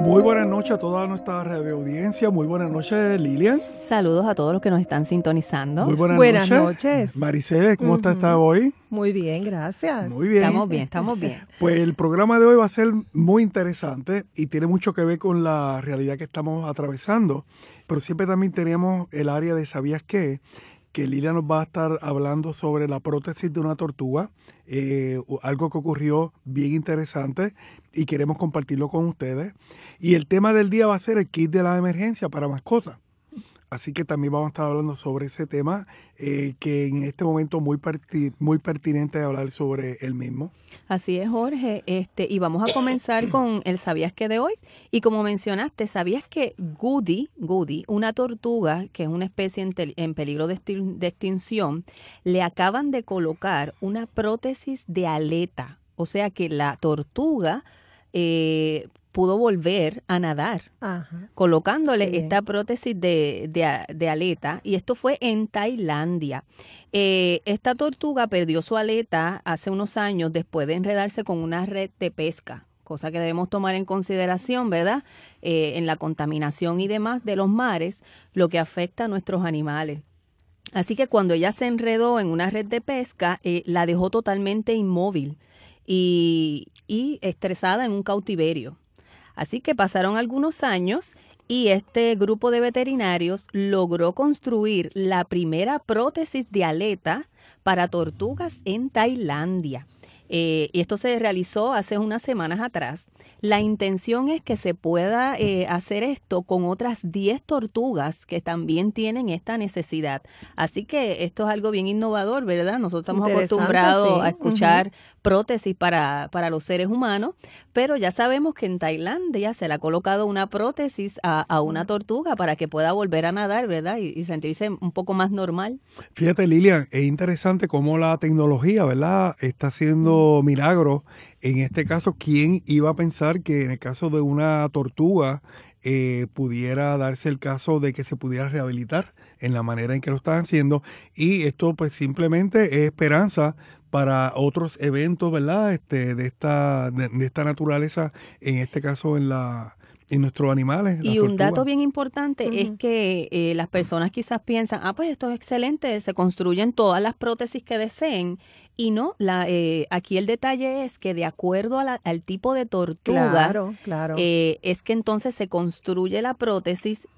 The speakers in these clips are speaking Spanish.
Muy buenas noches a toda nuestra radio audiencia. Muy buenas noches, Lilian. Saludos a todos los que nos están sintonizando. Muy buenas, Buenas noches. noches. Maricela, ¿cómo Ujú. estás hoy? Muy bien, gracias. Muy bien. Estamos bien, estamos bien. Pues el programa de hoy va a ser muy interesante y tiene mucho que ver con la realidad que estamos atravesando. Pero siempre también tenemos el área de ¿sabías qué? Que Lilia nos va a estar hablando sobre la prótesis de una tortuga, eh, algo que ocurrió bien interesante y queremos compartirlo con ustedes. Y el tema del día va a ser el kit de la emergencia para mascotas. Así que también vamos a estar hablando sobre ese tema, eh, que en este momento muy, perti- muy pertinente hablar sobre el mismo. Así es, Jorge. Este, y vamos a comenzar con el ¿sabías que de hoy? Y como mencionaste, ¿sabías que Goody, Goody, una tortuga que es una especie en, en peligro de, extin- de extinción, le acaban de colocar una prótesis de aleta? O sea que la tortuga eh, pudo volver a nadar. Ajá. colocándole Bien. esta prótesis de, de aleta y esto fue en Tailandia. Eh, esta tortuga perdió su aleta hace unos años después de enredarse con una red de pesca, cosa que debemos tomar en consideración, ¿verdad? Eh, en la contaminación y demás de los mares, lo que afecta a nuestros animales. Así que cuando ella se enredó en una red de pesca, eh, la dejó totalmente inmóvil y, y estresada en un cautiverio. Así que pasaron algunos años y este grupo de veterinarios logró construir la primera prótesis de aleta para tortugas en Tailandia. Eh, y esto se realizó hace unas semanas atrás. La intención es que se pueda eh, hacer esto con otras 10 tortugas que también tienen esta necesidad. Así que esto es algo bien innovador, ¿verdad? Nosotros estamos acostumbrados sí. a escuchar prótesis para, para los seres humanos, pero ya sabemos que en Tailandia se le ha colocado una prótesis a, a una tortuga para que pueda volver a nadar, ¿verdad? Y, y sentirse un poco más normal. Fíjate, Lilian, es interesante cómo la tecnología, ¿verdad?, está haciendo milagros. En este caso, ¿quién iba a pensar que en el caso de una tortuga eh, pudiera darse el caso de que se pudiera rehabilitar en la manera en que lo están haciendo? Y esto, pues, simplemente es esperanza para otros eventos, ¿verdad?, este, de esta, de, de esta naturaleza, en este caso en la en nuestros animales. Y un dato bien importante es que eh, las personas quizás piensan, ah, pues esto es excelente, se construyen todas las prótesis que deseen. Y no, la, eh, aquí el detalle es que de acuerdo a la- al tipo de tortuga, Claro, claro. eh, es que entonces se construye la prótesis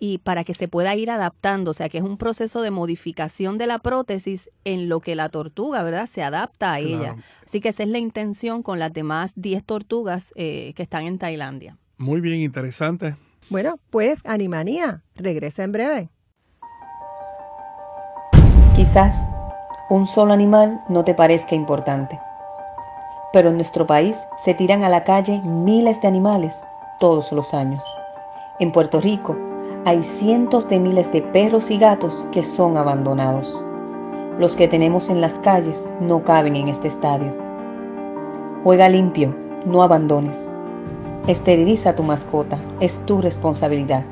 y para que se pueda ir adaptando, o sea que es un proceso de modificación de la prótesis en lo que la tortuga, ¿verdad? Se adapta a ella. Así que esa es la intención con las demás 10 tortugas eh, que están en Tailandia. Muy bien, interesante. Bueno, pues Animanía, regresa en breve. Quizás un solo animal no te parezca importante, pero en nuestro país se tiran a la calle miles de animales todos los años. En Puerto Rico hay cientos de miles de perros y gatos que son abandonados. Los que tenemos en las calles no caben en este estadio. Juega limpio, no abandones. Esteriliza a tu mascota, es tu responsabilidad.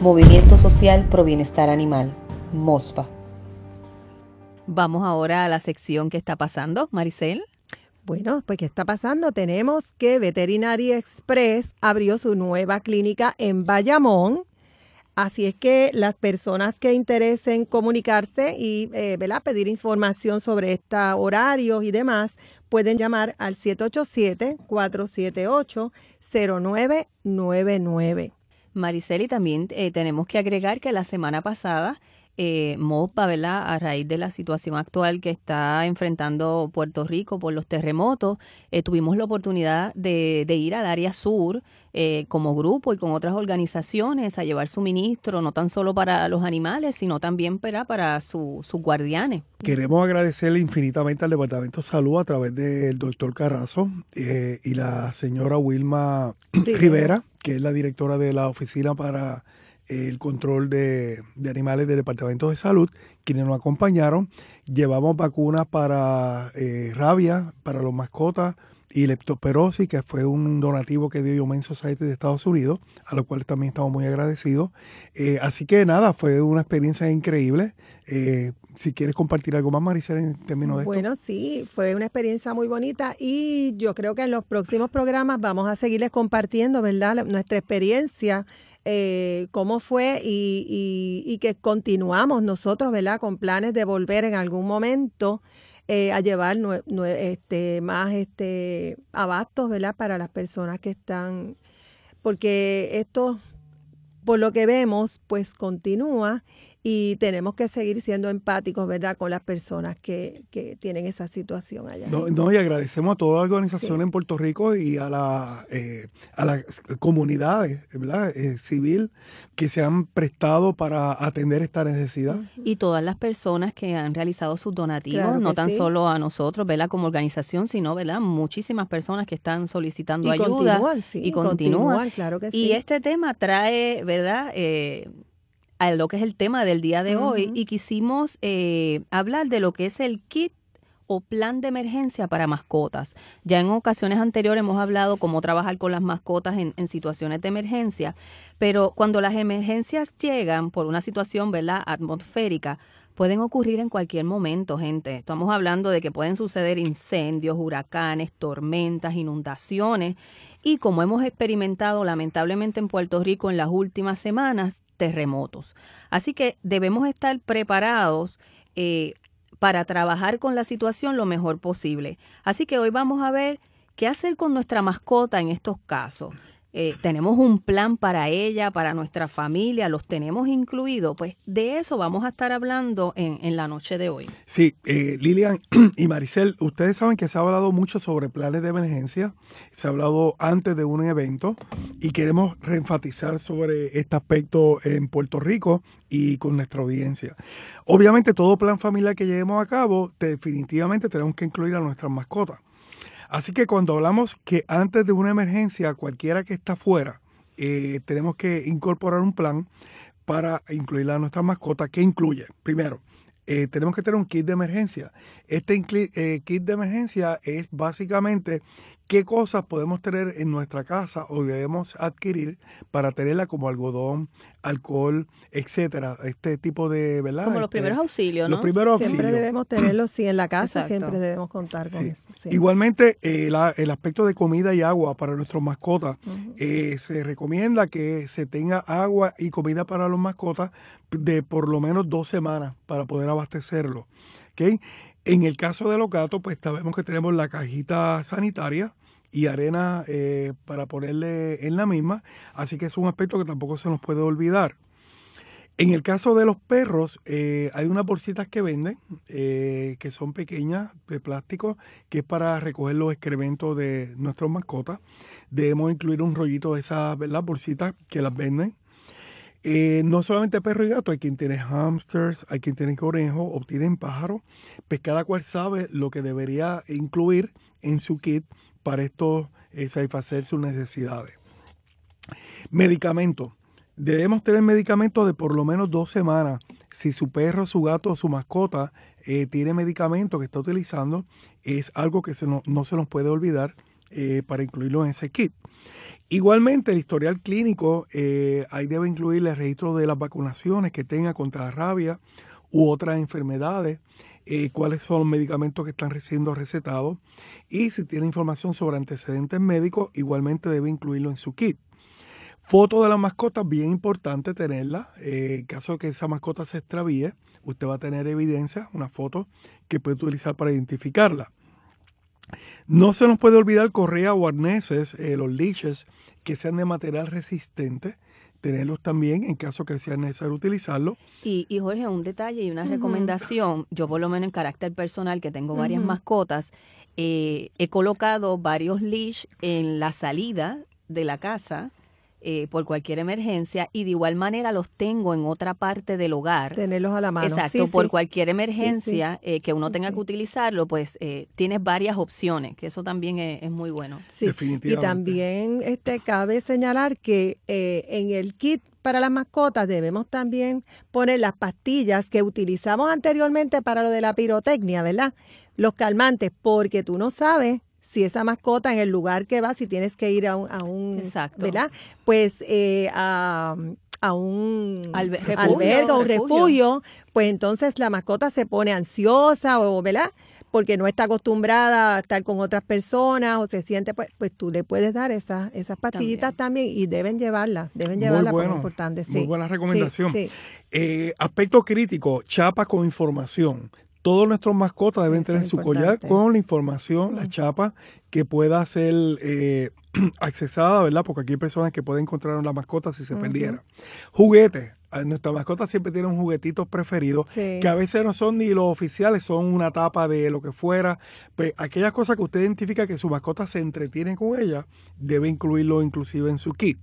Movimiento Social Pro Bienestar Animal, MOSPA. Vamos ahora a la sección que está pasando, Maricel. Bueno, pues ¿qué está pasando? Tenemos que Veterinary Express abrió su nueva clínica en Bayamón. Así es que las personas que interesen comunicarse y eh, pedir información sobre estos horarios y demás, pueden llamar al 787-478-0999. Maricel, y también eh, tenemos que agregar que la semana pasada eh, MOPA, ¿verdad? A raíz de la situación actual que está enfrentando Puerto Rico por los terremotos, eh, tuvimos la oportunidad de, ir al área sur eh, como grupo y con otras organizaciones a llevar suministro, no tan solo para los animales, sino también para, para sus guardianes. Queremos agradecerle infinitamente al Departamento de Salud a través del doctor Carrazo eh, y la señora Wilma Rivera, que es la directora de la Oficina para el control de, animales del Departamento de Salud, quienes nos acompañaron. Llevamos vacunas para eh, rabia, para los mascotas y leptospirosis, que fue un donativo que dio Humane Society de Estados Unidos, a lo cual también estamos muy agradecidos. Eh, así que nada, fue una experiencia increíble. Eh, si quieres compartir algo más, Maricel, en términos de bueno, sí, fue una experiencia muy bonita y yo creo que en los próximos programas vamos a seguirles compartiendo, ¿verdad? Nuestra experiencia eh, cómo fue y, que continuamos nosotros, ¿verdad? Con planes de volver en algún momento eh, a llevar este, más este, abastos, ¿verdad? Para las personas que están, porque esto, por lo que vemos, pues continúa y tenemos que seguir siendo empáticos, ¿verdad?, con las personas que, que tienen esa situación allá. No, y agradecemos a toda la organización en Puerto Rico y a, la, eh, a las comunidades, ¿verdad?, eh, civil que se han prestado para atender esta necesidad. Y todas las personas que han realizado sus donativos, no tan solo a nosotros, ¿verdad?, como organización, sino, ¿verdad?, muchísimas personas que están solicitando ayuda. Continúan, sí, y continúan, claro que sí. Y este tema trae, ¿verdad?, eh, a lo que es el tema del día de hoy y quisimos eh, hablar de lo que es el kit o plan de emergencia para mascotas. Ya en ocasiones anteriores hemos hablado cómo trabajar con las mascotas en, en, situaciones de emergencia, pero cuando las emergencias llegan por una situación ¿verdad? atmosférica, pueden ocurrir en cualquier momento, gente. Estamos hablando de que pueden suceder incendios, huracanes, tormentas, inundaciones y como hemos experimentado lamentablemente en Puerto Rico en las últimas semanas, terremotos. Así que debemos estar preparados eh, para trabajar con la situación lo mejor posible. Así que hoy vamos a ver qué hacer con nuestra mascota en estos casos. Eh, tenemos un plan para ella, para nuestra familia, los tenemos incluidos. Pues de eso vamos a estar hablando en, la noche de hoy. Sí, eh, Lilian y Maricel, ustedes saben que se ha hablado mucho sobre planes de emergencia, se ha hablado antes de un evento y queremos reenfatizar sobre este aspecto en Puerto Rico y con nuestra audiencia. Obviamente todo plan familiar que llevemos a cabo, definitivamente tenemos que incluir a nuestras mascotas. Así que cuando hablamos que antes de una emergencia, cualquiera que está fuera, eh, tenemos que incorporar un plan para incluir a nuestra mascota que incluye, primero, eh, tenemos que tener un kit de emergencia. Este eh, kit de emergencia es básicamente qué cosas podemos tener en nuestra casa o debemos adquirir para tenerla como algodón, alcohol, etcétera, este tipo de, ¿verdad? Como los este, primeros auxilios, ¿no? Los primeros siempre debemos tenerlos, sí, en la casa siempre debemos contar con eso. Igualmente, eh, el aspecto de comida y agua para nuestros mascotas, eh, se recomienda que se tenga agua y comida para los mascotas de por lo menos dos semanas para poder abastecerlo. ¿okay? En el caso de los gatos, pues sabemos que tenemos la cajita sanitaria y arena eh, para ponerle en la misma, así que es un aspecto que tampoco se nos puede olvidar. En el caso de los perros, eh, hay unas bolsitas que venden, eh, que son pequeñas, de plástico, que es para recoger los excrementos de nuestras mascotas. Debemos incluir un rollito de esas bolsitas que las venden. Eh, no solamente perro y gato, hay quien tiene hamsters, hay quien tiene conejo o tienen pájaros, pues cada cual sabe lo que debería incluir en su kit para esto eh, satisfacer sus necesidades. Medicamentos. Debemos tener medicamentos de por lo menos dos semanas. Si su perro, su gato o su mascota eh, tiene medicamento que está utilizando, es algo que no, no se nos puede olvidar para incluirlo en ese kit. Igualmente, el historial clínico eh, ahí debe incluir el registro de las vacunaciones que tenga contra la rabia u otras enfermedades, eh, cuáles son los medicamentos que están siendo recetados y si tiene información sobre antecedentes médicos, igualmente debe incluirlo en su kit. Foto de la mascota, bien importante tenerla. Eh, en caso de que esa mascota se extravíe, usted va a tener evidencia, una foto que puede utilizar para identificarla. No se nos puede olvidar correa o arneses, eh, los leashes, que sean de material resistente. tenerlos también en caso que sea necesario utilizarlo. Y, y Jorge, un detalle y una recomendación, yo por lo menos en carácter personal, que tengo varias mascotas, eh, he colocado varios leash en la salida de la casa eh, por cualquier emergencia y de igual manera los tengo en otra parte del hogar. Tenerlos a la mano. Exacto, por cualquier emergencia eh, que uno tenga que utilizarlo, pues eh, tienes varias opciones, que eso también es, muy bueno. Definitivamente. Y también este, cabe señalar que en el kit para las mascotas debemos también poner las pastillas que utilizamos anteriormente para lo de la pirotecnia, ¿verdad? Los calmantes, porque tú no sabes si esa mascota en el lugar que va, si tienes que ir a un, a un ¿verdad? Pues eh, a, un albergue o un refugio, pues entonces la mascota se pone ansiosa o, ¿verdad? Porque no está acostumbrada a estar con otras personas o se siente, pues, pues tú le puedes dar esas, esas pastillitas también. y deben llevarlas, deben llevarlas muy bueno, importante. Sí. Muy buena recomendación. Eh, aspecto crítico, chapa con información todos nuestros mascotas deben tener su collar con la información, la chapa, que pueda ser eh, accesada, ¿verdad? Porque aquí hay personas que pueden encontrar la mascota si se perdiera. Juguetes. Ah, nuestras mascotas siempre tienen juguetitos preferidos, que a veces no son ni los oficiales, son una tapa de lo que fuera. Pues aquellas cosas que usted identifica que su mascota se entretiene con ella, debe incluirlo inclusive en su kit.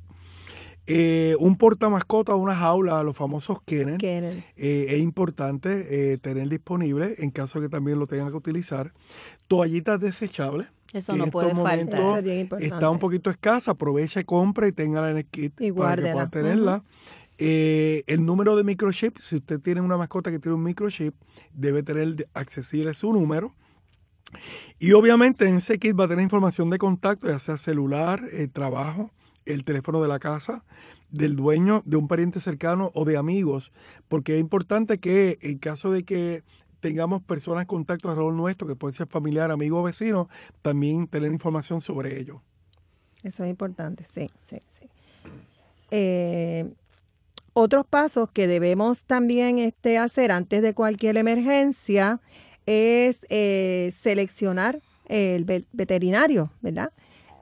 Eh, un portamascota, una jaula, los famosos Kennel, eh, es importante eh, tener disponible en caso de que también lo tengan que utilizar. Toallitas desechables. Eso no puede faltar. está un poquito escasa, aprovecha y compra y téngala en el kit para que pueda tenerla. el número de microchip, si usted tiene una mascota que tiene un microchip, debe tener accesible su número. Y obviamente en ese kit va a tener información de contacto, ya sea celular, trabajo, el teléfono de la casa, del dueño, de un pariente cercano o de amigos, porque es importante que en caso de que tengamos personas en contacto alrededor nuestro, que pueden ser familiar, amigo o vecino, también tener información sobre ello. Eso es importante, sí, sí, sí. Eh, otros pasos que debemos también este, hacer antes de cualquier emergencia es eh, seleccionar el veterinario, ¿verdad?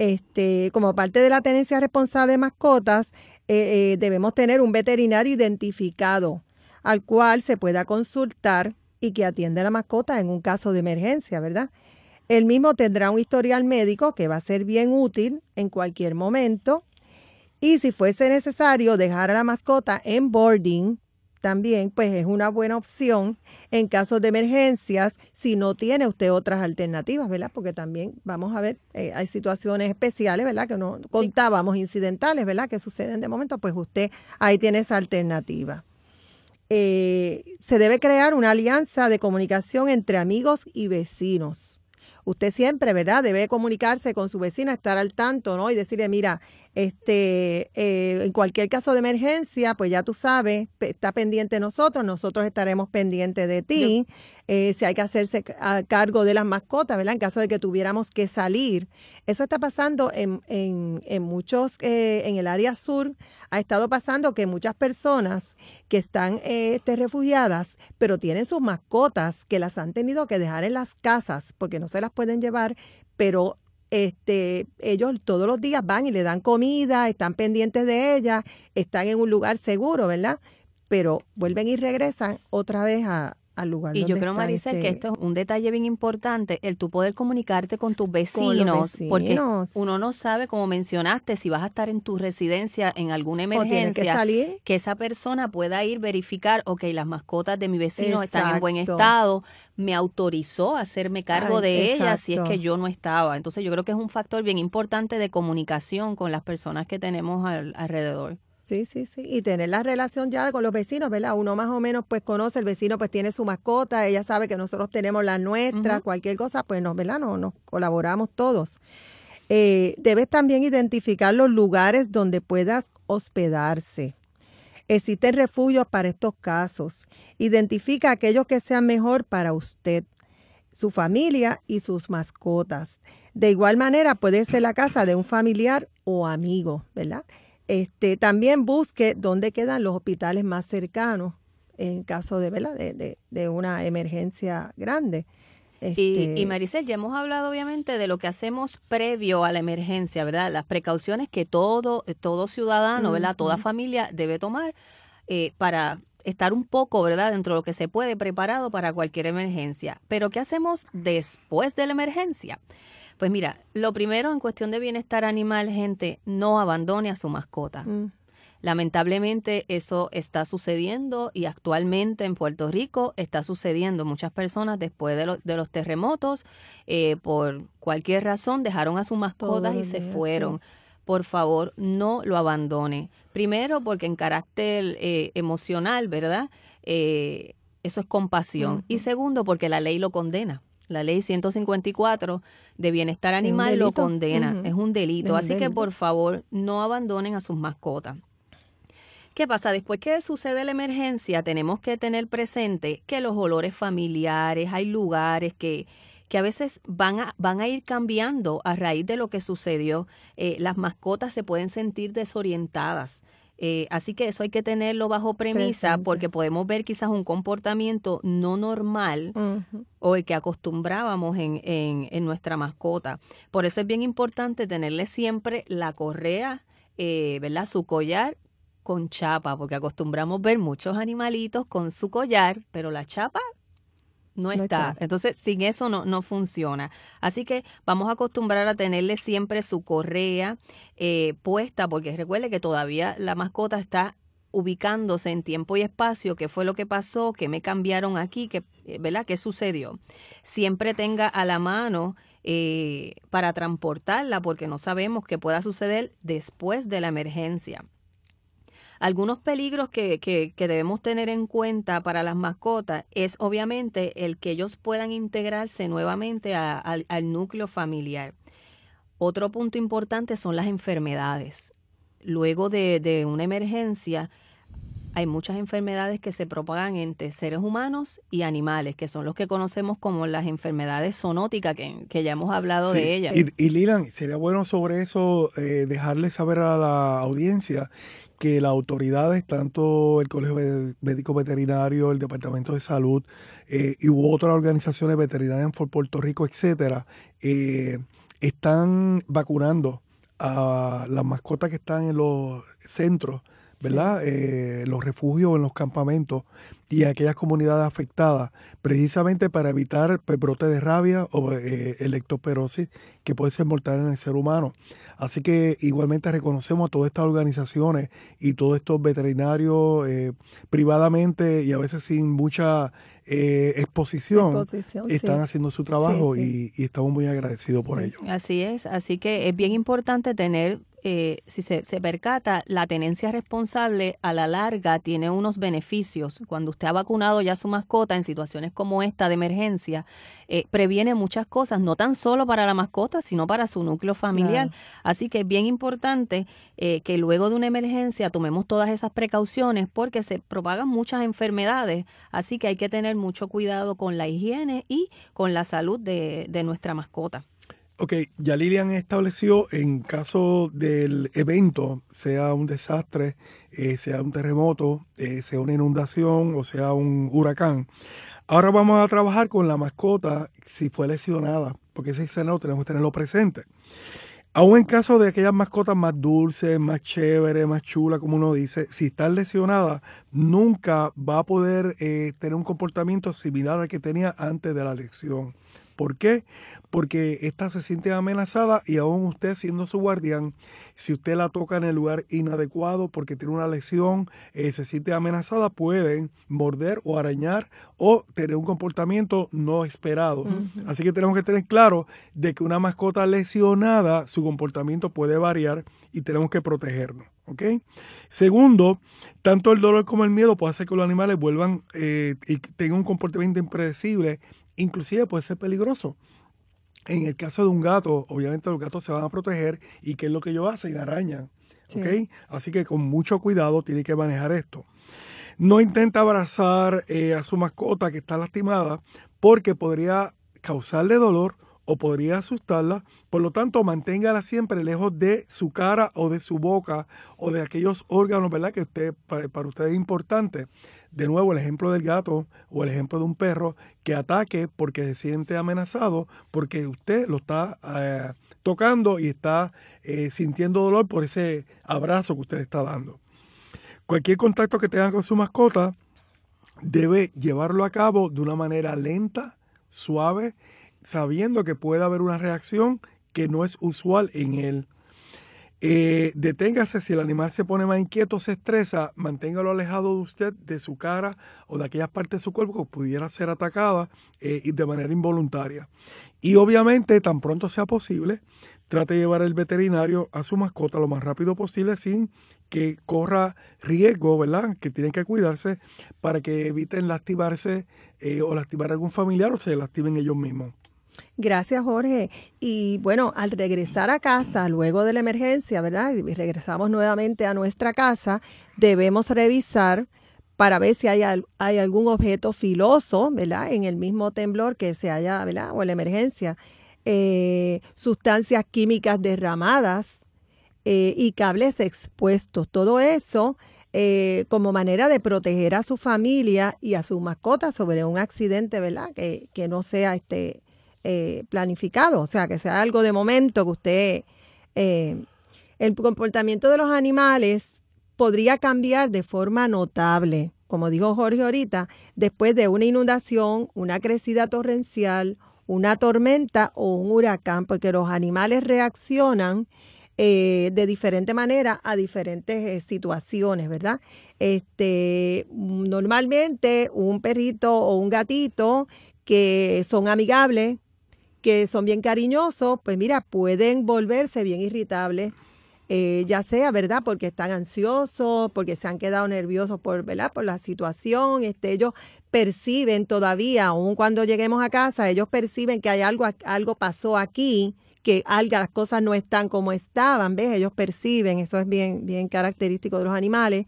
Este, como parte de la tenencia responsable de mascotas, eh, eh, debemos tener un veterinario identificado al cual se pueda consultar y que atienda a la mascota en un caso de emergencia, ¿verdad? El mismo tendrá un historial médico que va a ser bien útil en cualquier momento. Y si fuese necesario dejar a la mascota en boarding también pues es una buena opción en casos de emergencias si no tiene usted otras alternativas, ¿verdad? Porque también vamos a ver, eh, hay situaciones especiales, ¿verdad? Que no contábamos, incidentales, ¿verdad? Que suceden de momento, pues usted ahí tiene esa alternativa. Eh, se debe crear una alianza de comunicación entre amigos y vecinos usted siempre, ¿verdad? Debe comunicarse con su vecina, estar al tanto, ¿no? Y decirle, mira, este, eh, en cualquier caso de emergencia, pues ya tú sabes, está pendiente de nosotros, nosotros estaremos pendientes de ti. Eh, si hay que hacerse a cargo de las mascotas, ¿verdad? En caso de que tuviéramos que salir. Eso está pasando en, en, en muchos, eh, en el área sur, ha estado pasando que muchas personas que están este, refugiadas, pero tienen sus mascotas que las han tenido que dejar en las casas porque no se las pueden llevar, pero este, ellos todos los días van y le dan comida, están pendientes de ella, están en un lugar seguro, ¿verdad? Pero vuelven y regresan otra vez a, lugar. Y yo creo, Marisa, que este esto es un detalle bien importante, el tú poder comunicarte con tus vecinos, porque uno no sabe, como mencionaste, si vas a estar en tu residencia en alguna emergencia, que, esa persona pueda ir verificar, ok, las mascotas de mi vecino están en buen estado, me autorizó a hacerme cargo de ellas si es que yo no estaba. Entonces yo creo que es un factor bien importante de comunicación con las personas que tenemos alrededor. Sí, sí, sí. Y tener la relación ya con los vecinos, ¿verdad? Uno más o menos pues conoce, el vecino pues tiene su mascota, ella sabe que nosotros tenemos la nuestra, cualquier cosa, pues nos, ¿verdad? No, nos colaboramos todos. Eh, debes también identificar los lugares donde puedas hospedarse. Existen refugios para estos casos. Identifica aquellos que sean mejor para usted, su familia y sus mascotas. De igual manera puede ser la casa de un familiar o amigo, ¿verdad? Este, también busque dónde quedan los hospitales más cercanos en caso de, de, de, una emergencia grande. Y, Este, y Maricel, ya hemos hablado obviamente de lo que hacemos previo a la emergencia, ¿verdad? Las precauciones que todo, todo ciudadano, ¿verdad? Toda familia debe tomar eh, para estar un poco, ¿verdad? Dentro de lo que se puede, preparado para cualquier emergencia. Pero ¿qué hacemos después de la emergencia? Pues mira, lo primero en cuestión de bienestar animal, gente, no abandone a su mascota. mm, Lamentablemente eso está sucediendo y actualmente en Puerto Rico está sucediendo. Muchas personas después de, lo- de los terremotos, eh, por cualquier razón, dejaron a sus mascotas y se fueron. Por favor, no lo abandone. Primero, porque en carácter eh, emocional, ¿verdad? Eh, eso es compasión. Y segundo, porque la ley lo condena. La ley 154 de bienestar animal lo condena. Es un delito. Un Así que, por favor, no abandonen a sus mascotas. ¿Qué pasa? Después que sucede la emergencia, tenemos que tener presente que los olores familiares, hay lugares que, que a veces van a, van a ir cambiando a raíz de lo que sucedió. Eh, las mascotas se pueden sentir desorientadas. Eh, así que eso hay que tenerlo bajo premisa Presente. porque podemos ver quizás un comportamiento no normal o el que acostumbrábamos en, en, en nuestra mascota. Por eso es bien importante tenerle siempre la correa, eh, ¿verdad? Su collar con chapa, porque acostumbramos ver muchos animalitos con su collar, pero la chapa no No está. está. Entonces, sin eso no, no funciona. Así que vamos a acostumbrar a tenerle siempre su correa eh, puesta, porque recuerde que todavía la mascota está ubicándose en tiempo y espacio, qué fue lo que pasó, qué me cambiaron aquí, qué, eh, ¿verdad? ¿Qué sucedió? Siempre tenga a la mano eh, para transportarla, porque no sabemos qué pueda suceder después de la emergencia. Algunos peligros que, que, que debemos tener en cuenta para las mascotas es obviamente el que ellos puedan integrarse nuevamente a- al- al núcleo familiar. Otro punto importante son las enfermedades. Luego de, de una emergencia, hay muchas enfermedades que se propagan entre seres humanos y animales, que son los que conocemos como las enfermedades zoonóticas, que, que ya hemos hablado Sí, de ellas. Y, y Lilan, sería bueno sobre eso eh, dejarle saber a la audiencia que las autoridades, tanto el Colegio Médico Veterinario, el Departamento de Salud eh, y u otras organizaciones veterinarias por Puerto Rico, etcétera, eh, están vacunando a las mascotas que están en los centros, ¿verdad? Eh, los refugios, en los campamentos y aquellas comunidades afectadas, precisamente para evitar pues, brote de rabia o eh, electoperosis que puede ser mortal en el ser humano. Así que igualmente reconocemos a todas estas organizaciones y todos estos veterinarios eh, privadamente y a veces sin mucha eh, exposición, Exposición, sí. están haciendo su trabajo Sí, Y, y estamos muy agradecidos por ello. Así es, así que es bien importante tener, eh, si se, se percata, la tenencia responsable a la larga tiene unos beneficios. Cuando usted ha vacunado ya su mascota en situaciones como esta de emergencia, eh, previene muchas cosas, no tan solo para la mascota, sino para su núcleo familiar. Claro. Así que es bien importante eh, que luego de una emergencia tomemos todas esas precauciones porque se propagan muchas enfermedades, así que hay que tener mucho cuidado con la higiene y con la salud de, de nuestra mascota. Ok, ya Lilian estableció en caso del evento, sea un desastre, eh, sea un terremoto, eh, sea una inundación o sea un huracán. Ahora vamos a trabajar con la mascota si fue lesionada, porque ese escenario tenemos que tenerlo presente. Aún en caso de aquellas mascotas más dulces, más chéveres, más chulas, como uno dice, si está lesionada, nunca va a poder eh, tener un comportamiento similar al que tenía antes de la lesión. ¿Por qué? Porque esta se siente amenazada y aún usted siendo su guardián, si usted la toca en el lugar inadecuado porque tiene una lesión, eh, se siente amenazada, pueden morder o arañar o tener un comportamiento no esperado. Así que tenemos que tener claro de que una mascota lesionada, su comportamiento puede variar y tenemos que protegernos. Segundo, tanto el dolor como el miedo puede hacer que los animales vuelvan eh, y tengan un comportamiento impredecible, inclusive puede ser peligroso. En el caso de un gato, obviamente los gatos se van a proteger y ¿qué es lo que ellos hacen? Arañan. Sí. Así que con mucho cuidado tiene que manejar esto. No intenta abrazar eh, a su mascota que está lastimada porque podría causarle dolor o podría asustarla. Por lo tanto, manténgala siempre lejos de su cara o de su boca o de aquellos órganos, ¿verdad? Que usted, para, para usted es importante. De nuevo el ejemplo del gato o el ejemplo de un perro que ataque porque se siente amenazado, porque usted lo está eh, tocando y está eh, sintiendo dolor por ese abrazo que usted le está dando. Cualquier contacto que tenga con su mascota debe llevarlo a cabo de una manera lenta, suave, sabiendo que puede haber una reacción que no es usual en él. Eh, deténgase si el animal se pone más inquieto, se estresa, manténgalo alejado de usted, de su cara o de aquellas partes de su cuerpo que pudiera ser atacada eh, y de manera involuntaria. Y obviamente, tan pronto sea posible, trate de llevar el veterinario a su mascota lo más rápido posible sin que corra riesgo, ¿verdad? Que tienen que cuidarse para que eviten lastimarse eh, o lastimar a algún familiar o se lastimen ellos mismos. Gracias, Jorge. Y bueno, al regresar a casa luego de la emergencia, ¿verdad? Y regresamos nuevamente a nuestra casa, debemos revisar para ver si hay, hay algún objeto filoso, ¿verdad? En el mismo temblor que se haya, ¿verdad? O en la emergencia. Eh, sustancias químicas derramadas eh, y cables expuestos. Todo eso eh, como manera de proteger a su familia y a su mascota sobre un accidente, ¿verdad? Que, que no sea este eh, planificado, o sea, que sea algo de momento que usted... Eh, el comportamiento de los animales podría cambiar de forma notable, como dijo Jorge ahorita, después de una inundación, una crecida torrencial, una tormenta o un huracán, porque los animales reaccionan eh, de diferente manera a diferentes situaciones, ¿verdad? Este, normalmente un perrito o un gatito que son amigables, que son bien cariñosos, pues mira, pueden volverse bien irritables, eh, ya sea, ¿verdad? Porque están ansiosos, porque se han quedado nerviosos por, ¿verdad? Por la situación, este, ellos perciben todavía, aun cuando lleguemos a casa, ellos perciben que hay algo, algo pasó aquí, que algo, las cosas no están como estaban, ¿ves? Ellos perciben, eso es bien, bien característico de los animales.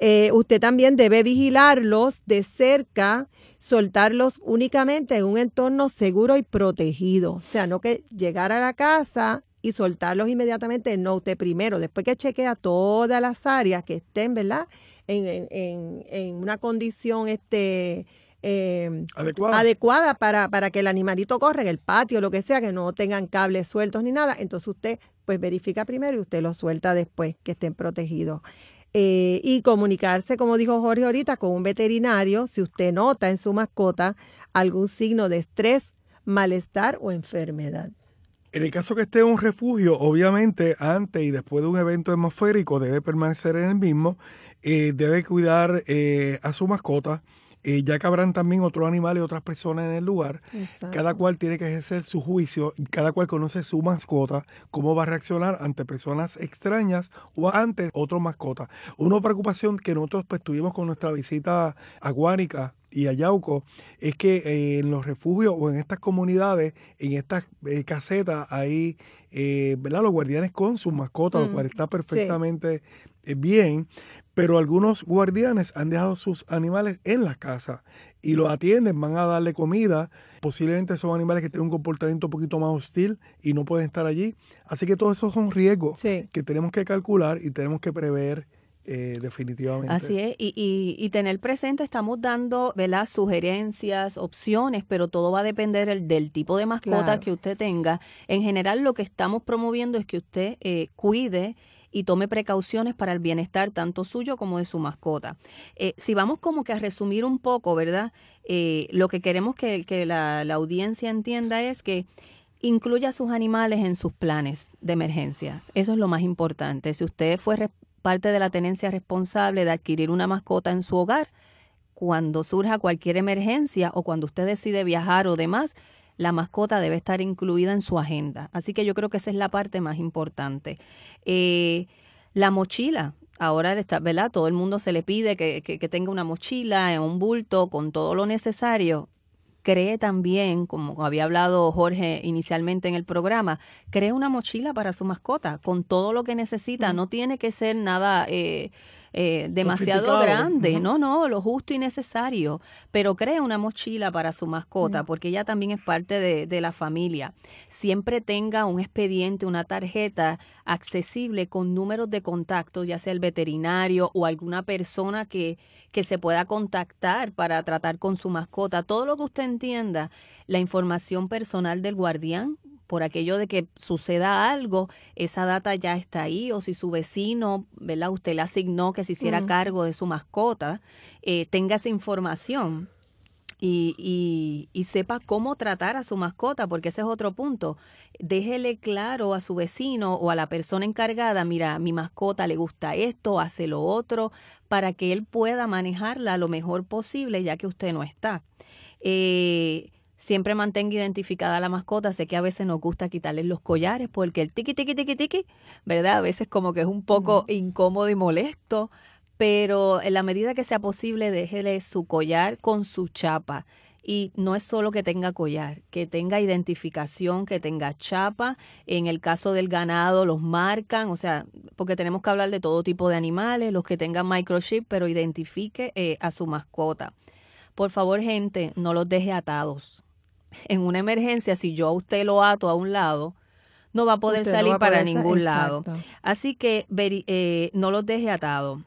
Eh, usted también debe vigilarlos de cerca soltarlos únicamente en un entorno seguro y protegido. O sea, no que llegar a la casa y soltarlos inmediatamente, no, usted primero, después que chequea todas las áreas que estén, ¿verdad? En, en, en una condición este, eh, adecuada, adecuada para, para, que el animalito corra en el patio, lo que sea, que no tengan cables sueltos ni nada. Entonces usted pues verifica primero y usted los suelta después que estén protegidos. Eh, y comunicarse, como dijo Jorge ahorita, con un veterinario si usted nota en su mascota algún signo de estrés, malestar o enfermedad. En el caso que esté en un refugio, obviamente antes y después de un evento atmosférico debe permanecer en el mismo, eh, debe cuidar eh, a su mascota, eh, ya que habrán también otros animales y otras personas en el lugar. Cada cual tiene que ejercer su juicio, cada cual conoce su mascota, cómo va a reaccionar ante personas extrañas o ante otro mascota. Una preocupación que nosotros pues, tuvimos con nuestra visita a Guánica y a Yauco es que eh, en los refugios o en estas comunidades, en estas eh, casetas, hay ¿verdad? los guardianes con sus mascotas, lo mm, cual está perfectamente bien, pero algunos guardianes han dejado sus animales en la casa y los atienden, van a darle comida. Posiblemente son animales que tienen un comportamiento un poquito más hostil y no pueden estar allí. Así que todos esos son riesgos que tenemos que calcular y tenemos que prever eh, definitivamente. Así es, y, y, tener presente, estamos dando ¿verdad? sugerencias, opciones, pero todo va a depender del, tipo de mascota que usted tenga. En general, lo que estamos promoviendo es que usted eh, cuide y tome precauciones para el bienestar tanto suyo como de su mascota. Eh, si vamos como que a resumir un poco, ¿verdad? Eh, lo que queremos que, la, audiencia entienda es que incluya a sus animales en sus planes de emergencias. Eso es lo más importante. Si usted fue parte de la tenencia responsable de adquirir una mascota en su hogar, cuando surja cualquier emergencia o cuando usted decide viajar o demás, la mascota debe estar incluida en su agenda. Así que yo creo que esa es la parte más importante. Eh, la mochila. Ahora, está, ¿verdad? Todo el mundo se le pide que, que, tenga una mochila, en un bulto, con todo lo necesario cree también, como había hablado Jorge inicialmente en el programa, cree una mochila para su mascota con todo lo que necesita. No tiene que ser nada eh, eh, demasiado grande, no, no, lo justo y necesario, pero crea una mochila para su mascota, porque ella también es parte de, de la familia. Siempre tenga un expediente, una tarjeta accesible con números de contacto, ya sea el veterinario o alguna persona que, que se pueda contactar para tratar con su mascota. Todo lo que usted entienda, la información personal del guardián, por aquello de que suceda algo, esa data ya está ahí, o si su vecino, ¿verdad? Usted le asignó que se hiciera cargo de su mascota, eh, tenga esa información. Y, y, y, sepa cómo tratar a su mascota, porque ese es otro punto. Déjele claro a su vecino o a la persona encargada, mira, mi mascota le gusta esto, hace lo otro, para que él pueda manejarla lo mejor posible, ya que usted no está. Eh, siempre mantenga identificada la mascota. Sé que a veces nos gusta quitarle los collares porque el tiki, tiki, tiki, tiki, ¿verdad? A veces como que es un poco incómodo y molesto, pero en la medida que sea posible, déjele su collar con su chapa. Y no es solo que tenga collar, que tenga identificación, que tenga chapa. En el caso del ganado los marcan, o sea, porque tenemos que hablar de todo tipo de animales, los que tengan microchip, pero identifique eh, a su mascota. Por favor, gente, no los deje atados en una emergencia, si yo a usted lo ato a un lado, no va a poder salir para ningún lado. Así que eh, no los deje atados.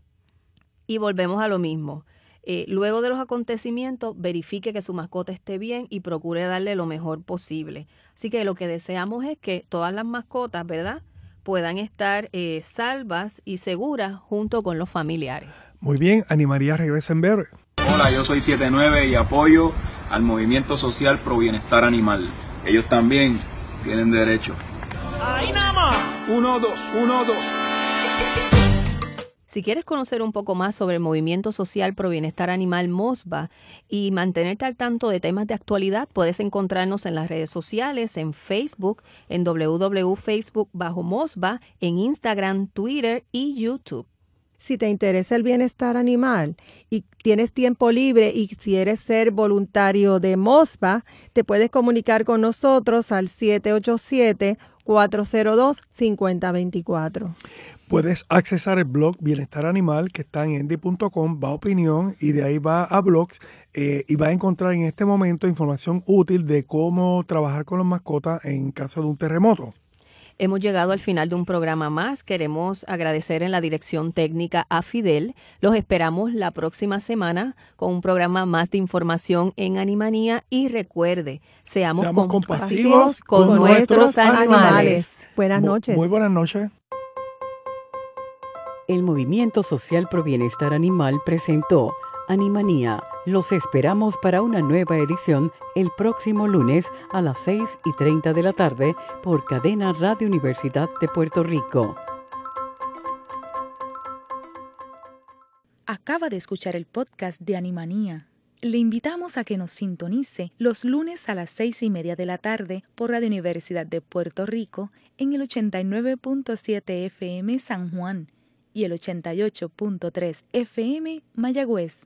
Y volvemos a lo mismo. Eh, luego de los acontecimientos, verifique que su mascota esté bien y procure darle lo mejor posible. Así que lo que deseamos es que todas las mascotas, ¿verdad? puedan estar eh, salvas y seguras junto con los familiares. Muy bien, Animaría regresa en breve. Hola, yo soy 79 y apoyo al movimiento social pro bienestar animal. Ellos también tienen derecho. Ahí nada más. Uno, dos, uno, dos. Si quieres conocer un poco más sobre el movimiento social pro bienestar animal MOSBA y mantenerte al tanto de temas de actualidad, puedes encontrarnos en las redes sociales, en Facebook, en www.facebook bajo MOSBA, en Instagram, Twitter y YouTube si te interesa el bienestar animal y tienes tiempo libre y quieres ser voluntario de MOSBA, te puedes comunicar con nosotros al 787-402-5024. Puedes accesar el blog Bienestar Animal que está en endy.com, va a opinión y de ahí va a blogs eh, y va a encontrar en este momento información útil de cómo trabajar con las mascotas en caso de un terremoto. Hemos llegado al final de un programa más. Queremos agradecer en la dirección técnica a Fidel. Los esperamos la próxima semana con un programa más de información en Animanía. Y recuerde, seamos, compasivos, con, nuestros animales. Buenas noches. Muy, muy buenas noches. El Movimiento Social Pro Bienestar Animal presentó Animanía. Los esperamos para una nueva edición el próximo lunes a las 6 y 30 de la tarde por Cadena Radio Universidad de Puerto Rico. Acaba de escuchar el podcast de Animanía. Le invitamos a que nos sintonice los lunes a las seis y media de la tarde por Radio Universidad de Puerto Rico en el 89.7 FM San Juan y el 88.3 FM Mayagüez